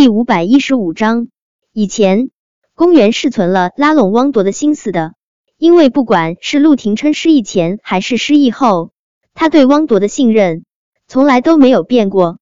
第五百一十五章，以前公园是存了拉拢汪铎的心思的，因为不管是陆廷琛失忆前还是失忆后，他对汪铎的信任从来都没有变过。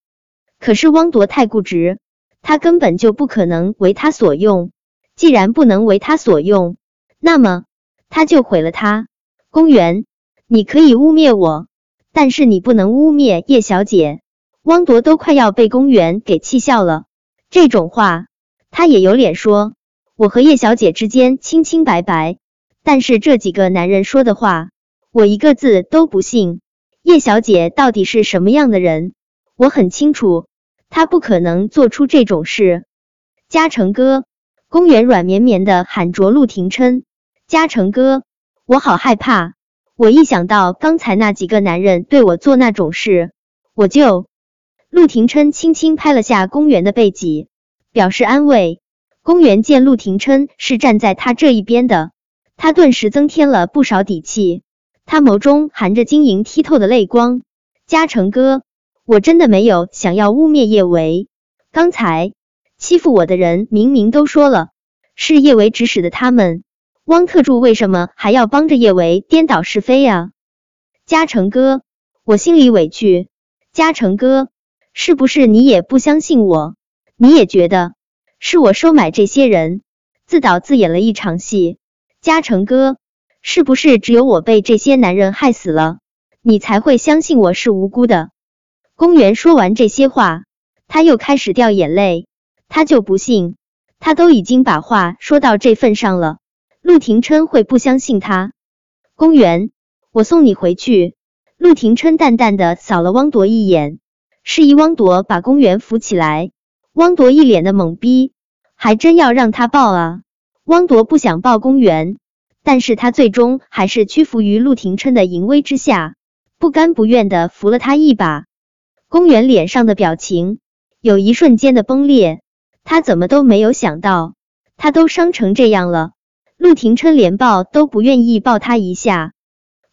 可是汪铎太固执，他根本就不可能为他所用。既然不能为他所用，那么他就毁了他。公园，你可以污蔑我，但是你不能污蔑叶小姐。汪铎都快要被公园给气笑了。这种话他也有脸说？我和叶小姐之间清清白白，但是这几个男人说的话，我一个字都不信。叶小姐到底是什么样的人？我很清楚，她不可能做出这种事。嘉诚哥，公园软绵绵的喊着陆廷琛，嘉诚哥，我好害怕。我一想到刚才那几个男人对我做那种事，我就……陆廷琛轻轻拍了下公园的背脊，表示安慰。公园见陆廷琛是站在他这一边的，他顿时增添了不少底气。他眸中含着晶莹剔透的泪光。嘉诚哥，我真的没有想要污蔑叶维。刚才欺负我的人明明都说了是叶维指使的，他们汪特助为什么还要帮着叶维颠倒是非呀？嘉诚哥，我心里委屈。嘉诚哥。是不是你也不相信我？你也觉得是我收买这些人，自导自演了一场戏？嘉诚哥，是不是只有我被这些男人害死了，你才会相信我是无辜的？公园说完这些话，他又开始掉眼泪。他就不信，他都已经把话说到这份上了，陆廷琛会不相信他？公园，我送你回去。陆廷琛淡淡的扫了汪铎一眼。示意汪铎把公园扶起来，汪铎一脸的懵逼，还真要让他抱啊！汪铎不想抱公园，但是他最终还是屈服于陆廷琛的淫威之下，不甘不愿的扶了他一把。公园脸上的表情有一瞬间的崩裂，他怎么都没有想到，他都伤成这样了，陆廷琛连抱都不愿意抱他一下。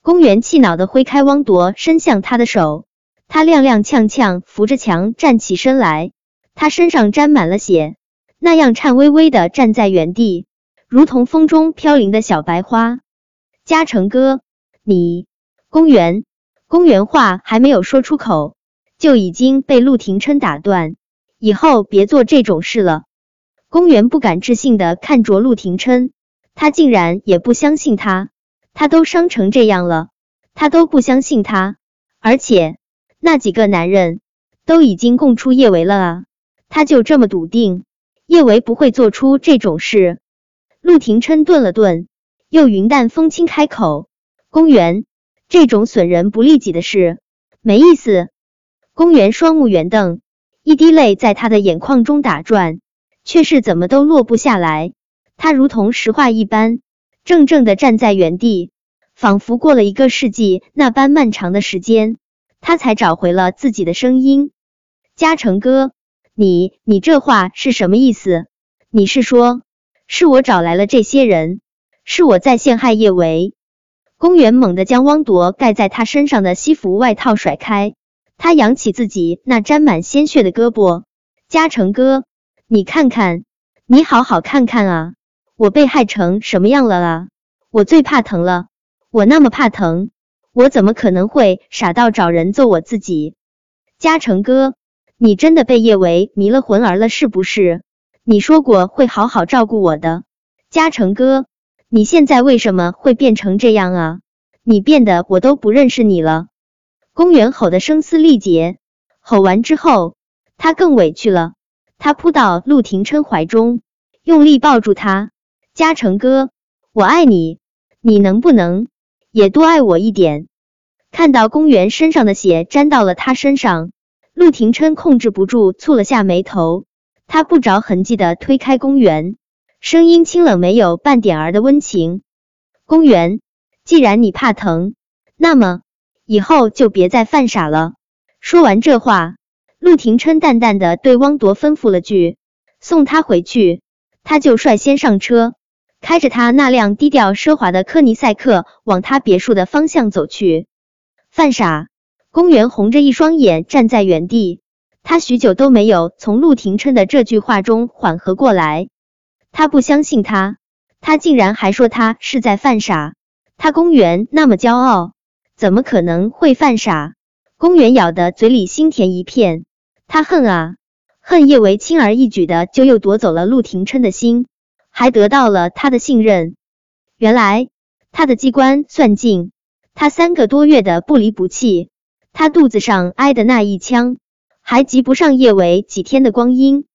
公园气恼的挥开汪铎伸向他的手。他踉踉跄跄扶着墙站起身来，他身上沾满了血，那样颤巍巍的站在原地，如同风中飘零的小白花。嘉诚哥，你公园公园话还没有说出口，就已经被陆廷琛打断。以后别做这种事了。公园不敢置信的看着陆廷琛，他竟然也不相信他，他都伤成这样了，他都不相信他，而且。那几个男人都已经供出叶维了啊，他就这么笃定叶维不会做出这种事？陆廷琛顿了顿，又云淡风轻开口：“公园，这种损人不利己的事没意思。”公园双目圆瞪，一滴泪在他的眼眶中打转，却是怎么都落不下来。他如同石化一般，怔怔的站在原地，仿佛过了一个世纪那般漫长的时间。他才找回了自己的声音，嘉诚哥，你你这话是什么意思？你是说，是我找来了这些人，是我在陷害叶维？公园猛地将汪铎盖在他身上的西服外套甩开，他扬起自己那沾满鲜血的胳膊，嘉诚哥，你看看，你好好看看啊，我被害成什么样了啊？我最怕疼了，我那么怕疼。我怎么可能会傻到找人揍我自己？嘉诚哥，你真的被叶维迷了魂儿了是不是？你说过会好好照顾我的，嘉诚哥，你现在为什么会变成这样啊？你变得我都不认识你了。公园吼得声嘶力竭，吼完之后，他更委屈了，他扑到陆廷琛怀中，用力抱住他。嘉诚哥，我爱你，你能不能？也多爱我一点。看到公园身上的血沾到了他身上，陆廷琛控制不住蹙了下眉头。他不着痕迹的推开公园，声音清冷，没有半点儿的温情。公园，既然你怕疼，那么以后就别再犯傻了。说完这话，陆廷琛淡淡的对汪铎吩咐了句：“送他回去。”他就率先上车。开着他那辆低调奢华的科尼赛克往他别墅的方向走去。犯傻！公园红着一双眼站在原地，他许久都没有从陆廷琛的这句话中缓和过来。他不相信他，他竟然还说他是在犯傻。他公园那么骄傲，怎么可能会犯傻？公园咬得嘴里心甜一片。他恨啊，恨叶维轻而易举的就又夺走了陆廷琛的心，还得到了他的信任。原来他的机关算尽，他三个多月的不离不弃，他肚子上挨的那一枪。还及不上叶维几天的光阴。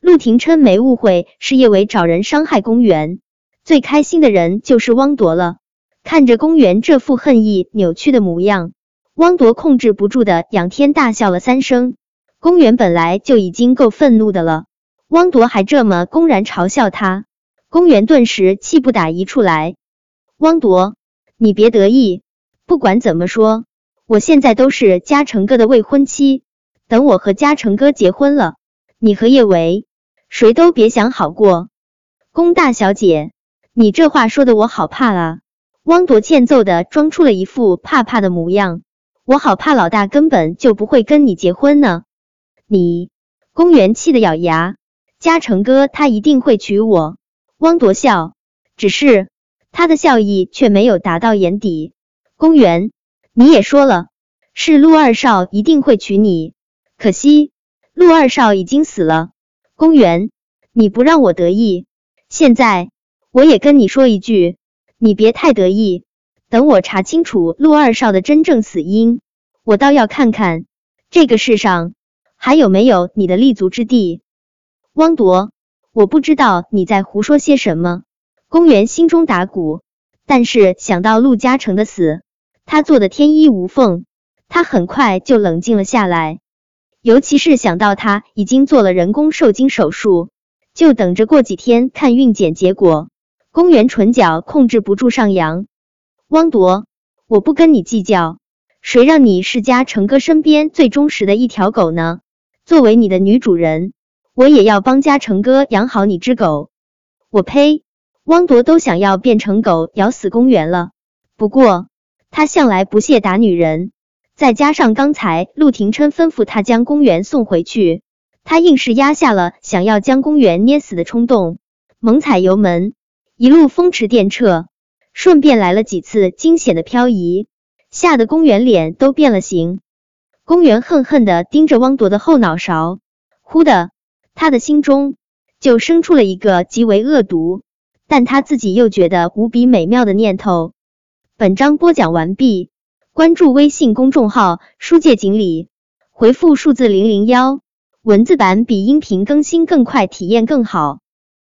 陆廷琛没误会，是叶维找人伤害公园。最开心的人就是汪铎了。看着公园这副恨意扭曲的模样，汪铎控制不住的仰天大笑了三声。公园本来就已经够愤怒的了，汪铎还这么公然嘲笑他，公园顿时气不打一处来。汪铎，你别得意，不管怎么说，我现在都是嘉诚哥的未婚妻。等我和嘉诚哥结婚了，你和叶维谁都别想好过。龚大小姐，你这话说的我好怕啊！汪铎欠揍的装出了一副怕怕的模样，我好怕老大根本就不会跟你结婚呢。你，公园气得咬牙，嘉诚哥他一定会娶我。汪铎笑，只是他的笑意却没有达到眼底。公园，你也说了，是陆二少一定会娶你。可惜陆二少已经死了。公园，你不让我得意，现在我也跟你说一句，你别太得意。等我查清楚陆二少的真正死因，我倒要看看这个世上还有没有你的立足之地。汪铎，我不知道你在胡说些什么。公园心中打鼓，但是想到陆嘉诚的死，他做的天衣无缝，他很快就冷静了下来。尤其是想到他已经做了人工受精手术，就等着过几天看孕检结果。公园唇角控制不住上扬。汪铎，我不跟你计较，谁让你是嘉诚哥身边最忠实的一条狗呢？作为你的女主人，我也要帮家成哥养好你只狗。我呸！汪铎都想要变成狗咬死公园了。不过他向来不屑打女人。再加上刚才陆廷琛吩咐他将公园送回去，他硬是压下了想要将公园捏死的冲动，猛踩油门，一路风驰电掣，顺便来了几次惊险的漂移，吓得公园脸都变了形。公园恨恨的盯着汪铎的后脑勺，忽的，他的心中就生出了一个极为恶毒，但他自己又觉得无比美妙的念头。本章播讲完毕。关注微信公众号“书界锦鲤”，回复数字零零幺，文字版比音频更新更快，体验更好。